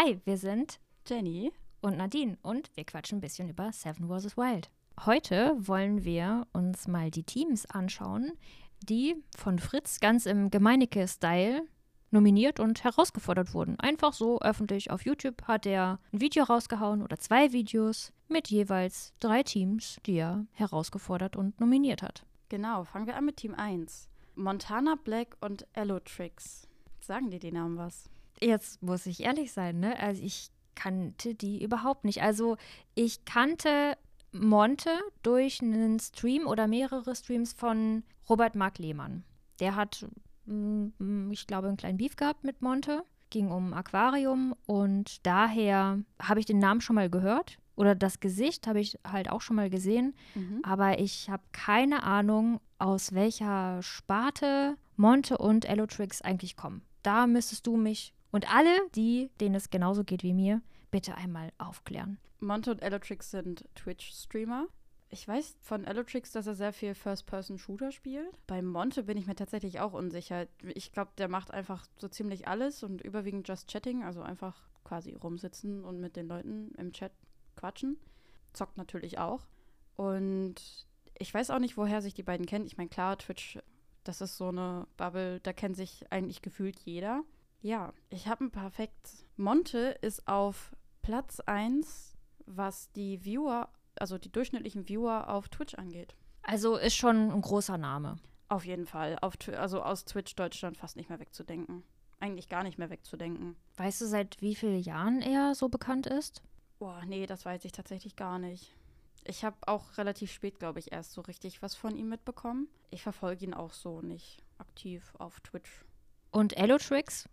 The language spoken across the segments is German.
Hi, wir sind Jenny und Nadine und wir quatschen ein bisschen über Seven vs. Wild. Heute wollen wir uns mal die Teams anschauen, die von Fritz ganz im Gemeinecke-Style nominiert und herausgefordert wurden. Einfach so öffentlich auf YouTube hat er ein Video rausgehauen oder zwei Videos mit jeweils drei Teams, die er herausgefordert und nominiert hat. Genau, fangen wir an mit Team 1. Montana Black und Allotrix. Sagen dir die Namen was? Jetzt muss ich ehrlich sein, ne? Also ich kannte die überhaupt nicht. Also ich kannte Monte durch einen Stream oder mehrere Streams von Robert Mark Lehmann. Der hat, mm, ich glaube, einen kleinen Beef gehabt mit Monte. Ging um Aquarium und daher habe ich den Namen schon mal gehört. Oder das Gesicht habe ich halt auch schon mal gesehen. Mhm. Aber ich habe keine Ahnung, aus welcher Sparte Monte und Allotrix eigentlich kommen. Da müsstest du mich und alle, die, denen es genauso geht wie mir, bitte einmal aufklären. Monte und Allotrix sind Twitch-Streamer. Ich weiß von Allotrix, dass er sehr viel First-Person-Shooter spielt. Bei Monte bin ich mir tatsächlich auch unsicher. Ich glaube, der macht einfach so ziemlich alles und überwiegend just chatting, also einfach quasi rumsitzen und mit den Leuten im Chat quatschen. Zockt natürlich auch. Und ich weiß auch nicht, woher sich die beiden kennen. Ich meine, klar, Twitch, das ist so eine Bubble, da kennt sich eigentlich gefühlt jeder. Ja, ich habe ein Perfekt. Monte ist auf Platz 1, was die Viewer, also die durchschnittlichen Viewer auf Twitch angeht. Also ist schon ein großer Name. Auf jeden Fall. Auf, also aus Twitch Deutschland fast nicht mehr wegzudenken. Eigentlich gar nicht mehr wegzudenken. Weißt du, seit wie vielen Jahren er so bekannt ist? Boah, nee, das weiß ich tatsächlich gar nicht. Ich habe auch relativ spät, glaube ich, erst so richtig was von ihm mitbekommen. Ich verfolge ihn auch so nicht aktiv auf Twitch. Und Allotrix?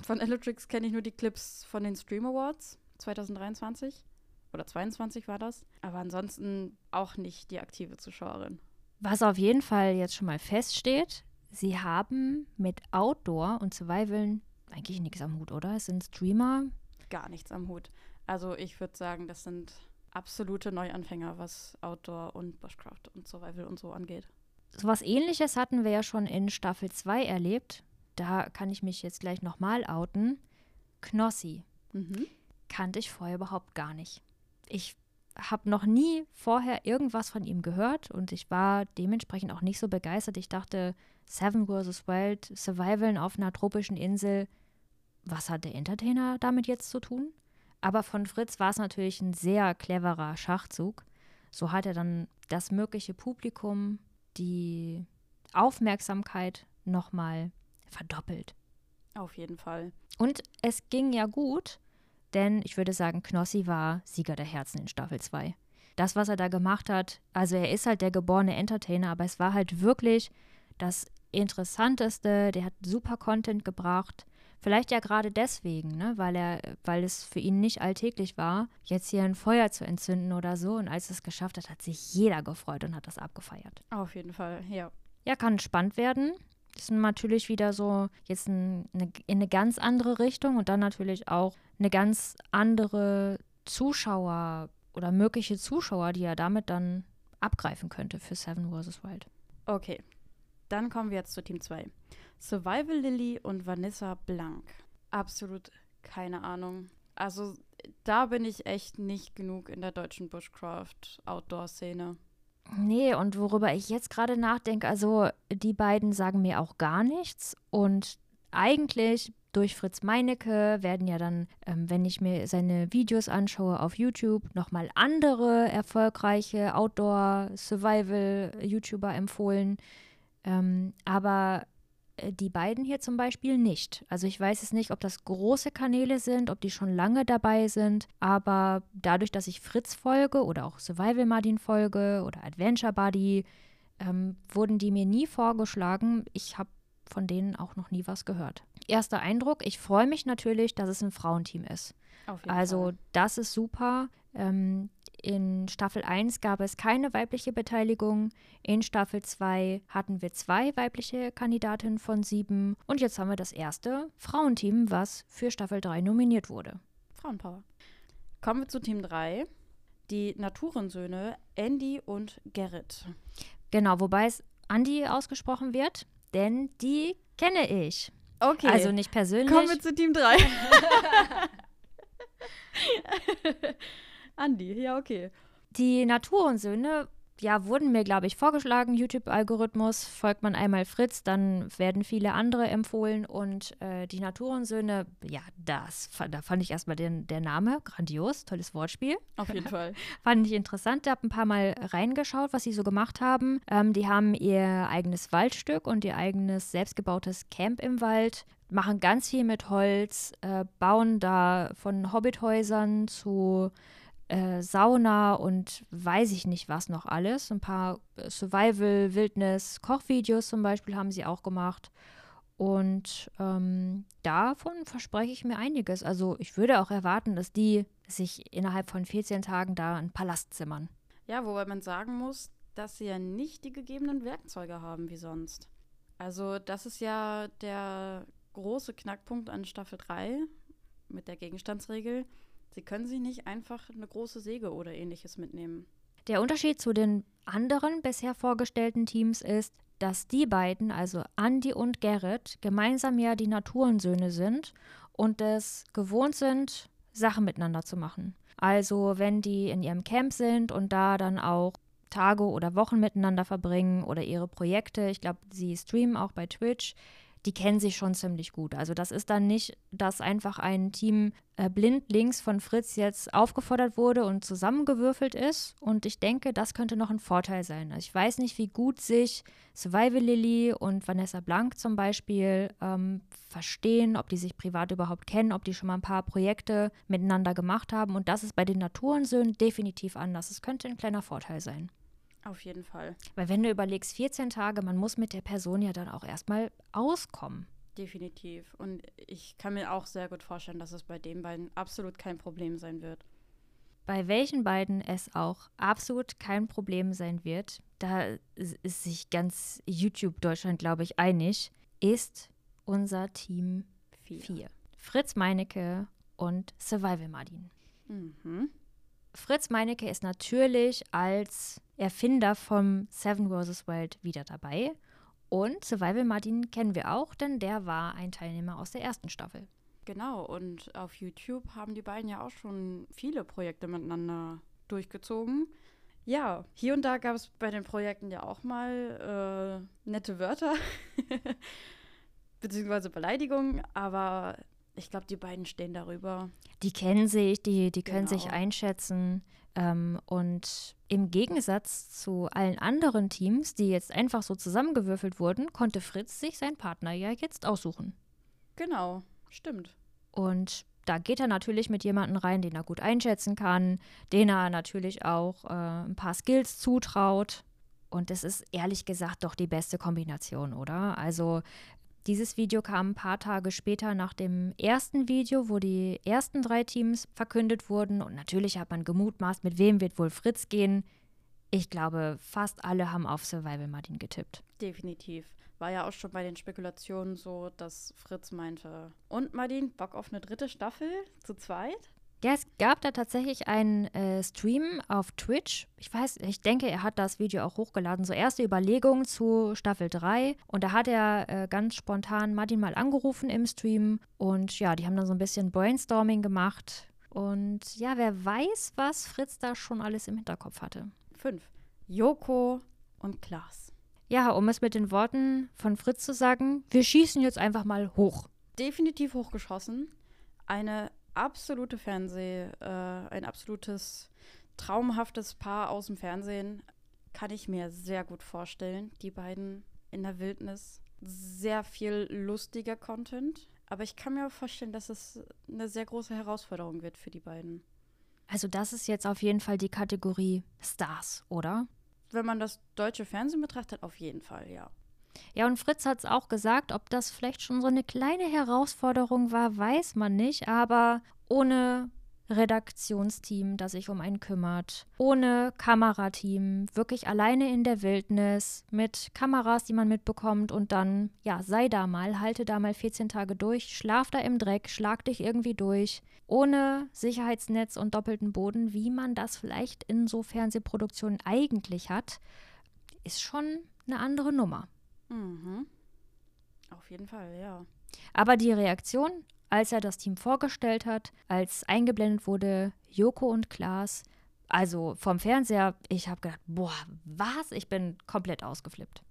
Von Electrix kenne ich nur die Clips von den Stream Awards 2023. Oder 22 war das. Aber ansonsten auch nicht die aktive Zuschauerin. Was auf jeden Fall jetzt schon mal feststeht, sie haben mit Outdoor und Survival eigentlich nichts am Hut, oder? Es sind Streamer. Gar nichts am Hut. Also ich würde sagen, das sind absolute Neuanfänger, was Outdoor und Bushcraft und Survival und so angeht. So was ähnliches hatten wir ja schon in Staffel 2 erlebt. Da kann ich mich jetzt gleich nochmal outen. Knossi Mhm. kannte ich vorher überhaupt gar nicht. Ich habe noch nie vorher irgendwas von ihm gehört und ich war dementsprechend auch nicht so begeistert. Ich dachte, Seven vs. Wild, Survival auf einer tropischen Insel, was hat der Entertainer damit jetzt zu tun? Aber von Fritz war es natürlich ein sehr cleverer Schachzug. So hat er dann das mögliche Publikum, die Aufmerksamkeit nochmal verdoppelt. Auf jeden Fall. Und es ging ja gut, denn ich würde sagen, Knossi war Sieger der Herzen in Staffel 2. Das, was er da gemacht hat, also er ist halt der geborene Entertainer, aber es war halt wirklich das Interessanteste. Der hat super Content gebracht. Vielleicht ja gerade deswegen, ne? weil, er, weil es für ihn nicht alltäglich war, jetzt hier ein Feuer zu entzünden oder so. Und als er es geschafft hat, hat sich jeder gefreut und hat das abgefeiert. Auf jeden Fall, ja. Ja, kann spannend werden. Das ist natürlich wieder so jetzt ein, eine, in eine ganz andere Richtung und dann natürlich auch eine ganz andere Zuschauer oder mögliche Zuschauer, die er damit dann abgreifen könnte für Seven vs. Wild. Okay. Dann kommen wir jetzt zu Team 2. Survival Lily und Vanessa Blank. Absolut keine Ahnung. Also da bin ich echt nicht genug in der deutschen Bushcraft-Outdoor-Szene. Nee, und worüber ich jetzt gerade nachdenke, also die beiden sagen mir auch gar nichts und eigentlich durch Fritz Meinecke werden ja dann, ähm, wenn ich mir seine Videos anschaue auf YouTube, nochmal andere erfolgreiche Outdoor-Survival-YouTuber empfohlen. Ähm, aber die beiden hier zum Beispiel nicht. Also ich weiß es nicht, ob das große Kanäle sind, ob die schon lange dabei sind, aber dadurch, dass ich Fritz folge oder auch Survival Martin folge oder Adventure Buddy, ähm, wurden die mir nie vorgeschlagen. Ich habe von denen auch noch nie was gehört. Erster Eindruck, ich freue mich natürlich, dass es ein Frauenteam ist. Also Fall. das ist super. Ähm, in Staffel 1 gab es keine weibliche Beteiligung. In Staffel 2 hatten wir zwei weibliche Kandidatinnen von sieben. Und jetzt haben wir das erste Frauenteam, was für Staffel 3 nominiert wurde. Frauenpower. Kommen wir zu Team 3. Die Naturensöhne Andy und Gerrit. Genau, wobei es Andi ausgesprochen wird, denn die kenne ich. Okay. Also nicht persönlich. Kommen wir zu Team 3. Andi, ja, okay. Die Naturensöhne ja, wurden mir, glaube ich, vorgeschlagen. YouTube-Algorithmus, folgt man einmal Fritz, dann werden viele andere empfohlen. Und äh, die Naturensöhne, ja, das, da fand ich erstmal den, der Name grandios, tolles Wortspiel. Auf jeden Fall. fand ich interessant. Ich habe ein paar Mal reingeschaut, was sie so gemacht haben. Ähm, die haben ihr eigenes Waldstück und ihr eigenes selbstgebautes Camp im Wald machen ganz viel mit Holz, äh, bauen da von Hobbithäusern zu äh, Sauna und weiß ich nicht was noch alles. Ein paar äh, Survival, Wildnis, Kochvideos zum Beispiel haben sie auch gemacht. Und ähm, davon verspreche ich mir einiges. Also ich würde auch erwarten, dass die sich innerhalb von 14 Tagen da einen Palast zimmern. Ja, wobei man sagen muss, dass sie ja nicht die gegebenen Werkzeuge haben wie sonst. Also das ist ja der große Knackpunkt an Staffel 3 mit der Gegenstandsregel. Sie können sich nicht einfach eine große Säge oder ähnliches mitnehmen. Der Unterschied zu den anderen bisher vorgestellten Teams ist, dass die beiden, also Andy und Gerrit, gemeinsam ja die Naturensöhne sind und es gewohnt sind, Sachen miteinander zu machen. Also wenn die in ihrem Camp sind und da dann auch Tage oder Wochen miteinander verbringen oder ihre Projekte, ich glaube, sie streamen auch bei Twitch, die kennen sich schon ziemlich gut. Also das ist dann nicht, dass einfach ein Team äh, blindlings von Fritz jetzt aufgefordert wurde und zusammengewürfelt ist. Und ich denke, das könnte noch ein Vorteil sein. Also ich weiß nicht, wie gut sich Survival Lily und Vanessa Blank zum Beispiel ähm, verstehen, ob die sich privat überhaupt kennen, ob die schon mal ein paar Projekte miteinander gemacht haben. Und das ist bei den Naturensöhnen definitiv anders. Es könnte ein kleiner Vorteil sein. Auf jeden Fall. Weil wenn du überlegst, 14 Tage, man muss mit der Person ja dann auch erstmal auskommen. Definitiv. Und ich kann mir auch sehr gut vorstellen, dass es bei den beiden absolut kein Problem sein wird. Bei welchen beiden es auch absolut kein Problem sein wird, da ist sich ganz YouTube Deutschland, glaube ich, einig, ist unser Team 4. Fritz Meinecke und Survival Martin. Mhm. Fritz Meinecke ist natürlich als Erfinder vom Seven vs. Wild wieder dabei. Und Survival Martin kennen wir auch, denn der war ein Teilnehmer aus der ersten Staffel. Genau, und auf YouTube haben die beiden ja auch schon viele Projekte miteinander durchgezogen. Ja, hier und da gab es bei den Projekten ja auch mal äh, nette Wörter, beziehungsweise Beleidigungen, aber ich glaube, die beiden stehen darüber. Die kennen sich, die, die können genau. sich einschätzen. Ähm, und im Gegensatz zu allen anderen Teams, die jetzt einfach so zusammengewürfelt wurden, konnte Fritz sich seinen Partner ja jetzt aussuchen. Genau, stimmt. Und da geht er natürlich mit jemandem rein, den er gut einschätzen kann, den er natürlich auch äh, ein paar Skills zutraut. Und das ist ehrlich gesagt doch die beste Kombination, oder? Also dieses Video kam ein paar Tage später nach dem ersten Video, wo die ersten drei Teams verkündet wurden. Und natürlich hat man gemutmaßt, mit wem wird wohl Fritz gehen. Ich glaube, fast alle haben auf Survival Martin getippt. Definitiv. War ja auch schon bei den Spekulationen so, dass Fritz meinte, und Martin, Bock auf eine dritte Staffel zu zweit? Ja, es gab da tatsächlich einen äh, Stream auf Twitch. Ich weiß, ich denke, er hat das Video auch hochgeladen. So erste Überlegungen zu Staffel 3. Und da hat er äh, ganz spontan Martin mal angerufen im Stream. Und ja, die haben dann so ein bisschen Brainstorming gemacht. Und ja, wer weiß, was Fritz da schon alles im Hinterkopf hatte. Fünf. Joko und Klaas. Ja, um es mit den Worten von Fritz zu sagen, wir schießen jetzt einfach mal hoch. Definitiv hochgeschossen. Eine absolute Fernseh, äh, ein absolutes traumhaftes Paar aus dem Fernsehen. Kann ich mir sehr gut vorstellen. Die beiden in der Wildnis. Sehr viel lustiger Content. Aber ich kann mir auch vorstellen, dass es eine sehr große Herausforderung wird für die beiden. Also das ist jetzt auf jeden Fall die Kategorie Stars, oder? Wenn man das deutsche Fernsehen betrachtet, auf jeden Fall, ja. Ja, und Fritz hat es auch gesagt, ob das vielleicht schon so eine kleine Herausforderung war, weiß man nicht, aber ohne Redaktionsteam, das sich um einen kümmert, ohne Kamerateam, wirklich alleine in der Wildnis, mit Kameras, die man mitbekommt und dann, ja, sei da mal, halte da mal 14 Tage durch, schlaf da im Dreck, schlag dich irgendwie durch, ohne Sicherheitsnetz und doppelten Boden, wie man das vielleicht in so Fernsehproduktionen eigentlich hat, ist schon eine andere Nummer. Mhm. Auf jeden Fall, ja. Aber die Reaktion als er das Team vorgestellt hat, als eingeblendet wurde, Joko und Klaas. Also vom Fernseher, ich habe gedacht, boah, was? Ich bin komplett ausgeflippt.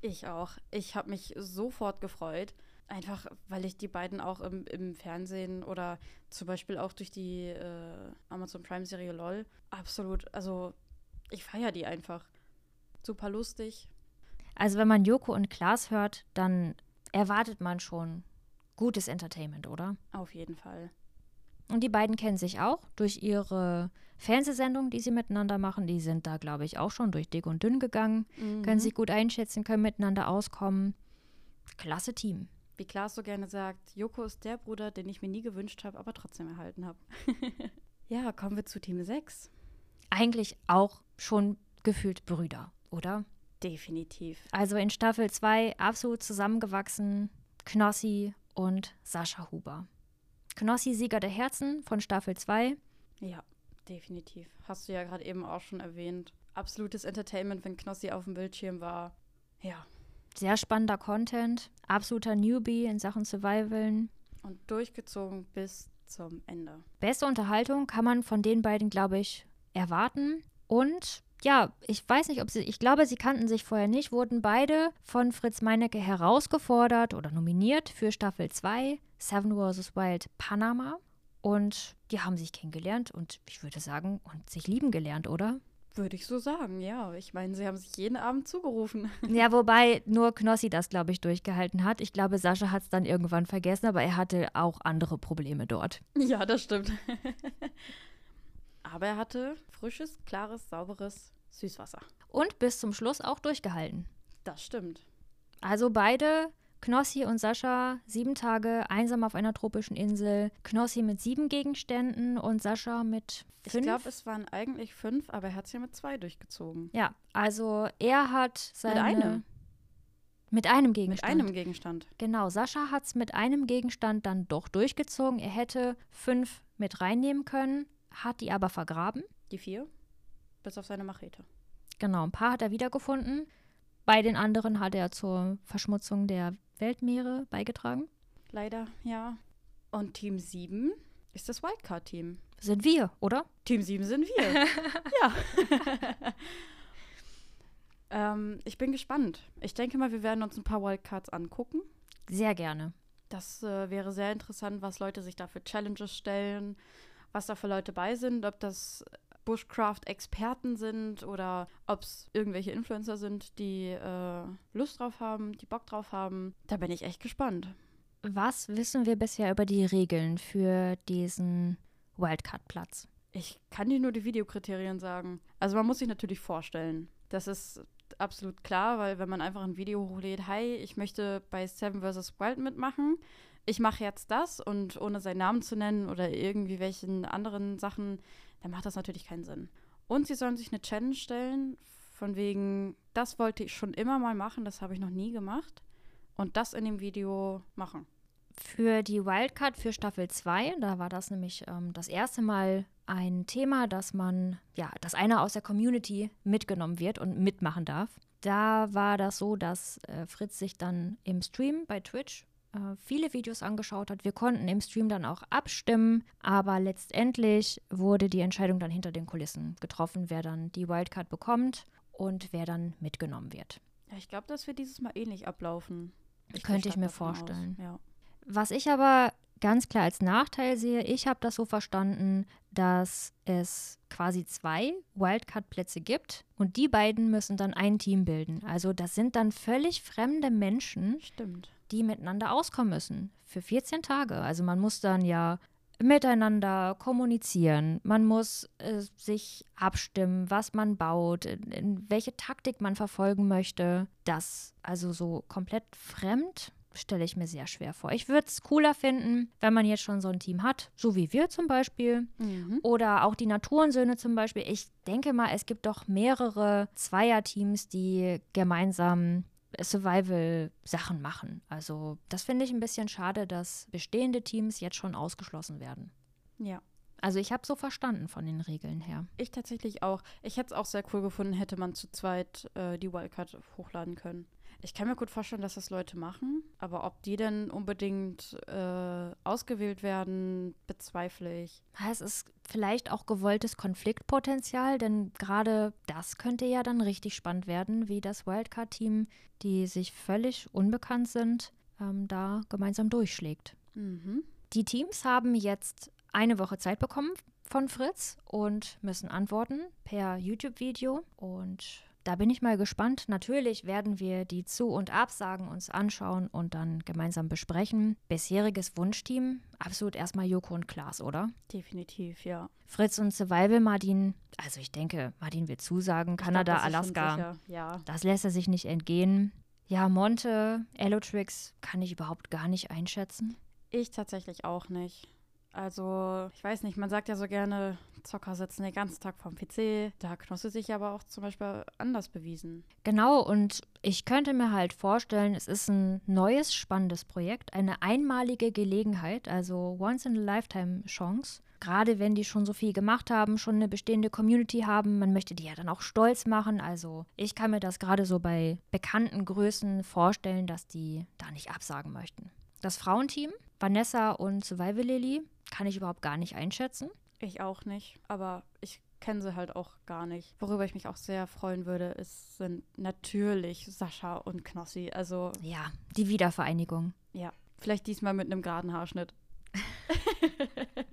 Ich auch. Ich habe mich sofort gefreut. Einfach, weil ich die beiden auch im, im Fernsehen oder zum Beispiel auch durch die äh, Amazon Prime-Serie LOL absolut, also ich feiere die einfach. Super lustig. Also wenn man Joko und Klaas hört, dann erwartet man schon gutes Entertainment, oder? Auf jeden Fall. Und die beiden kennen sich auch durch ihre Fernsehsendungen, die sie miteinander machen. Die sind da, glaube ich, auch schon durch dick und dünn gegangen, mhm. können sich gut einschätzen, können miteinander auskommen. Klasse Team. Wie Klaas so gerne sagt, Joko ist der Bruder, den ich mir nie gewünscht habe, aber trotzdem erhalten habe. ja, kommen wir zu Team 6. Eigentlich auch schon gefühlt Brüder, oder? Definitiv. Also in Staffel 2 absolut zusammengewachsen, Knossi und Sascha Huber. Knossi Sieger der Herzen von Staffel 2. Ja, definitiv. Hast du ja gerade eben auch schon erwähnt. Absolutes Entertainment, wenn Knossi auf dem Bildschirm war. Ja. Sehr spannender Content, absoluter Newbie in Sachen Survivalen. Und durchgezogen bis zum Ende. Beste Unterhaltung kann man von den beiden, glaube ich, erwarten. Und ja, ich weiß nicht, ob sie, ich glaube, sie kannten sich vorher nicht, wurden beide von Fritz Meinecke herausgefordert oder nominiert für Staffel 2, Seven vs. Wild Panama. Und die haben sich kennengelernt und ich würde sagen, und sich lieben gelernt, oder? Würde ich so sagen, ja. Ich meine, sie haben sich jeden Abend zugerufen. Ja, wobei nur Knossi das, glaube ich, durchgehalten hat. Ich glaube, Sascha hat es dann irgendwann vergessen, aber er hatte auch andere Probleme dort. Ja, das stimmt. Aber er hatte frisches, klares, sauberes Süßwasser. Und bis zum Schluss auch durchgehalten. Das stimmt. Also beide, Knossi und Sascha, sieben Tage einsam auf einer tropischen Insel. Knossi mit sieben Gegenständen und Sascha mit fünf. Ich glaube, es waren eigentlich fünf, aber er hat es ja mit zwei durchgezogen. Ja, also er hat seine. Mit einem. Mit einem Gegenstand. Mit einem Gegenstand. Genau, Sascha hat es mit einem Gegenstand dann doch durchgezogen. Er hätte fünf mit reinnehmen können, hat die aber vergraben. Die vier? Bis auf seine Machete. Genau, ein paar hat er wiedergefunden. Bei den anderen hat er zur Verschmutzung der Weltmeere beigetragen. Leider, ja. Und Team 7 ist das Wildcard-Team. Sind wir, oder? Team 7 sind wir. ja. ähm, ich bin gespannt. Ich denke mal, wir werden uns ein paar Wildcards angucken. Sehr gerne. Das äh, wäre sehr interessant, was Leute sich da für Challenges stellen, was da für Leute bei sind, ob das Bushcraft-Experten sind oder ob es irgendwelche Influencer sind, die äh, Lust drauf haben, die Bock drauf haben. Da bin ich echt gespannt. Was wissen wir bisher über die Regeln für diesen Wildcard-Platz? Ich kann dir nur die Videokriterien sagen. Also man muss sich natürlich vorstellen. Das ist absolut klar, weil wenn man einfach ein Video hochlädt, hi, ich möchte bei Seven vs. Wild mitmachen, ich mache jetzt das und ohne seinen Namen zu nennen oder irgendwie welchen anderen Sachen, dann macht das natürlich keinen Sinn. Und sie sollen sich eine Challenge stellen, von wegen, das wollte ich schon immer mal machen, das habe ich noch nie gemacht. Und das in dem Video machen. Für die Wildcard für Staffel 2, da war das nämlich ähm, das erste Mal ein Thema, dass man, ja, dass einer aus der Community mitgenommen wird und mitmachen darf. Da war das so, dass äh, Fritz sich dann im Stream bei Twitch viele Videos angeschaut hat. Wir konnten im Stream dann auch abstimmen, aber letztendlich wurde die Entscheidung dann hinter den Kulissen getroffen, wer dann die Wildcard bekommt und wer dann mitgenommen wird. Ja, ich glaube, das wird dieses Mal ähnlich ablaufen. Ich Könnte ich mir vorstellen. Ja. Was ich aber ganz klar als Nachteil sehe, ich habe das so verstanden, dass es quasi zwei Wildcard-Plätze gibt und die beiden müssen dann ein Team bilden. Also das sind dann völlig fremde Menschen. Stimmt die miteinander auskommen müssen. Für 14 Tage. Also man muss dann ja miteinander kommunizieren. Man muss äh, sich abstimmen, was man baut, in, in welche Taktik man verfolgen möchte. Das also so komplett fremd stelle ich mir sehr schwer vor. Ich würde es cooler finden, wenn man jetzt schon so ein Team hat, so wie wir zum Beispiel. Mhm. Oder auch die Naturensöhne zum Beispiel. Ich denke mal, es gibt doch mehrere Zweierteams, die gemeinsam Survival-Sachen machen. Also das finde ich ein bisschen schade, dass bestehende Teams jetzt schon ausgeschlossen werden. Ja, Also ich habe so verstanden von den Regeln her. Ich tatsächlich auch. Ich hätte es auch sehr cool gefunden, hätte man zu zweit äh, die Wildcard hochladen können. Ich kann mir gut vorstellen, dass das Leute machen, aber ob die denn unbedingt äh, ausgewählt werden, bezweifle ich. Es ist vielleicht auch gewolltes Konfliktpotenzial, denn gerade das könnte ja dann richtig spannend werden, wie das Wildcard-Team, die sich völlig unbekannt sind, ähm, da gemeinsam durchschlägt. Mhm. Die Teams haben jetzt eine Woche Zeit bekommen von Fritz und müssen antworten per YouTube-Video. Und da bin ich mal gespannt. Natürlich werden wir die Zu- und Absagen uns anschauen und dann gemeinsam besprechen. Bisheriges Wunschteam, absolut erstmal Joko und Klaas, oder? Definitiv, ja. Fritz und Survival Martin, also ich denke, Martin wird zusagen. Kanada, ich glaub, das Alaska, Ja. das lässt er sich nicht entgehen. Ja, Monte, Elotrix kann ich überhaupt gar nicht einschätzen. Ich tatsächlich auch nicht. Also, ich weiß nicht, man sagt ja so gerne, Zocker sitzen den ganzen Tag vorm PC. Da hat Knosse sich aber auch zum Beispiel anders bewiesen. Genau, und ich könnte mir halt vorstellen, es ist ein neues, spannendes Projekt, eine einmalige Gelegenheit, also Once-in-a-Lifetime-Chance. Gerade wenn die schon so viel gemacht haben, schon eine bestehende Community haben, man möchte die ja dann auch stolz machen. Also ich kann mir das gerade so bei bekannten Größen vorstellen, dass die da nicht absagen möchten. Das Frauenteam, Vanessa und Survival Lily, kann ich überhaupt gar nicht einschätzen. Ich auch nicht, aber ich kenne sie halt auch gar nicht. Worüber ich mich auch sehr freuen würde, ist, sind natürlich Sascha und Knossi. Also Ja, die Wiedervereinigung. ja, vielleicht diesmal mit einem geraden Haarschnitt.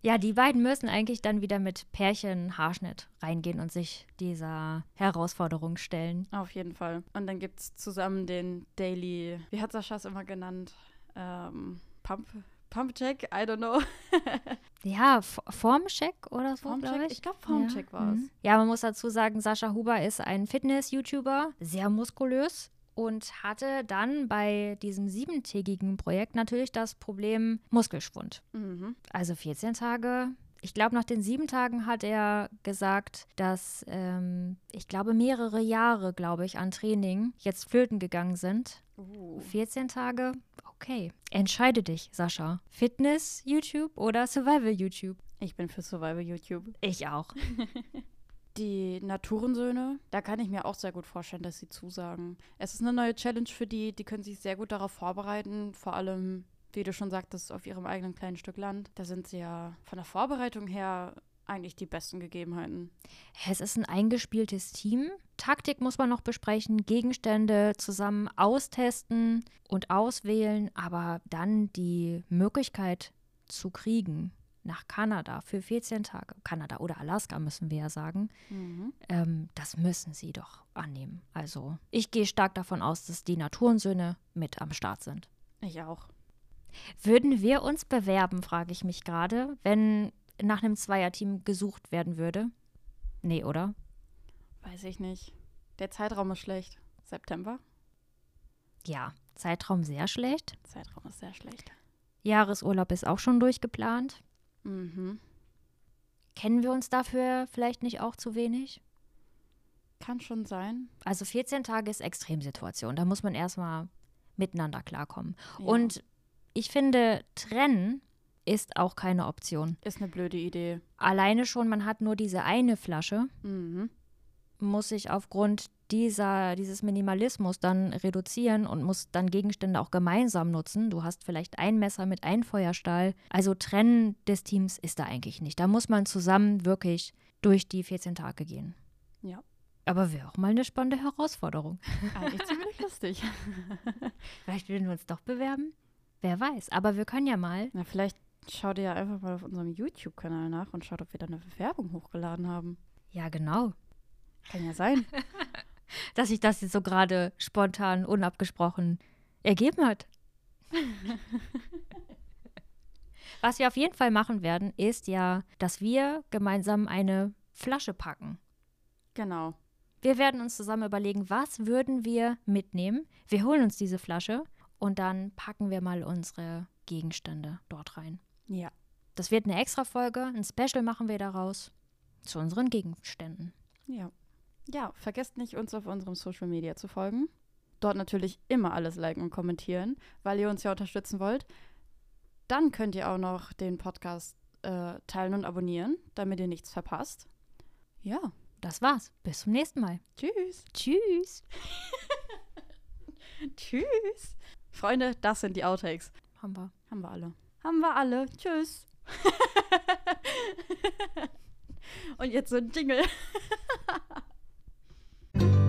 Ja, die beiden müssen eigentlich dann wieder mit Pärchen-Haarschnitt reingehen und sich dieser Herausforderung stellen. Auf jeden Fall. Und dann gibt es zusammen den Daily, wie hat Sascha es immer genannt? Ähm, Pump, Pump Check? I don't know. Ja, Formcheck oder so, glaube Formcheck? ich. Ich glaube, Formcheck ja. war es. mhm. Ja, man muss dazu sagen, Sascha Huber ist ein Fitness-YouTuber, sehr muskulös und hatte dann bei diesem siebentägigen Projekt natürlich das Problem Muskelschwund. Mhm. Also 14 Tage. Ich glaube, nach den sieben Tagen hat er gesagt, dass ähm, ich glaube mehrere Jahre, glaube ich, an Training jetzt flöten gegangen sind. Uh. 14 Tage, okay. Entscheide dich, Sascha. Fitness YouTube oder Survival YouTube? Ich bin für Survival YouTube. Ich auch. Die Naturensöhne, da kann ich mir auch sehr gut vorstellen, dass sie zusagen. Es ist eine neue Challenge für die, die können sich sehr gut darauf vorbereiten, vor allem, wie du schon sagtest, auf ihrem eigenen kleinen Stück Land. Da sind sie ja von der Vorbereitung her eigentlich die besten Gegebenheiten. Es ist ein eingespieltes Team. Taktik muss man noch besprechen, Gegenstände zusammen austesten und auswählen, aber dann die Möglichkeit zu kriegen nach Kanada für 14 Tage, Kanada oder Alaska müssen wir ja sagen, Mhm. ähm, das müssen sie doch annehmen. Also ich gehe stark davon aus, dass die Naturensöhne mit am Start sind. Ich auch. Würden wir uns bewerben, frage ich mich gerade, wenn nach einem Zweierteam gesucht werden würde? Nee, oder? Weiß ich nicht. Der Zeitraum ist schlecht. September? Ja, Zeitraum sehr schlecht. Zeitraum ist sehr schlecht. Jahresurlaub ist auch schon durchgeplant. Mhm. Kennen wir uns dafür vielleicht nicht auch zu wenig? Kann schon sein. Also 14 Tage ist Extremsituation. Da muss man erstmal miteinander klarkommen. Ja. Und ich finde, trennen ist auch keine Option. Ist eine blöde Idee. Alleine schon, man hat nur diese eine Flasche, Mhm. muss sich aufgrund dieser, dieses Minimalismus dann reduzieren und muss dann Gegenstände auch gemeinsam nutzen. Du hast vielleicht ein Messer mit einem Feuerstahl. Also Trennen des Teams ist da eigentlich nicht. Da muss man zusammen wirklich durch die 14 Tage gehen. Ja. Aber wäre auch mal eine spannende Herausforderung. Eigentlich ziemlich lustig. Vielleicht würden wir uns doch bewerben. Wer weiß. Aber wir können ja mal. Na, vielleicht schaut ihr ja einfach mal auf unserem YouTube-Kanal nach und schaut, ob wir da eine Bewerbung hochgeladen haben. Ja, genau. Kann ja sein. Dass sich das jetzt so gerade spontan, unabgesprochen ergeben hat. Was wir auf jeden Fall machen werden, ist ja, dass wir gemeinsam eine Flasche packen. genau. Wir werden uns zusammen überlegen, was würden wir mitnehmen. Wir holen uns diese Flasche und dann packen wir mal unsere Gegenstände dort rein. Ja. Das wird eine extra Folge, ein Special machen wir daraus zu unseren Gegenständen. Ja. Ja, vergesst nicht, uns auf unserem Social Media zu folgen. Dort natürlich immer alles liken und kommentieren, weil ihr uns ja unterstützen wollt. Dann könnt ihr auch noch den Podcast äh, teilen und abonnieren, damit ihr nichts verpasst. Ja. Das war's. Bis zum nächsten Mal. Tschüss. Tschüss. Tschüss. Freunde, das sind die Outtakes. Haben wir. Haben wir alle. Haben wir alle. Tschüss. Und jetzt so ein Jingle.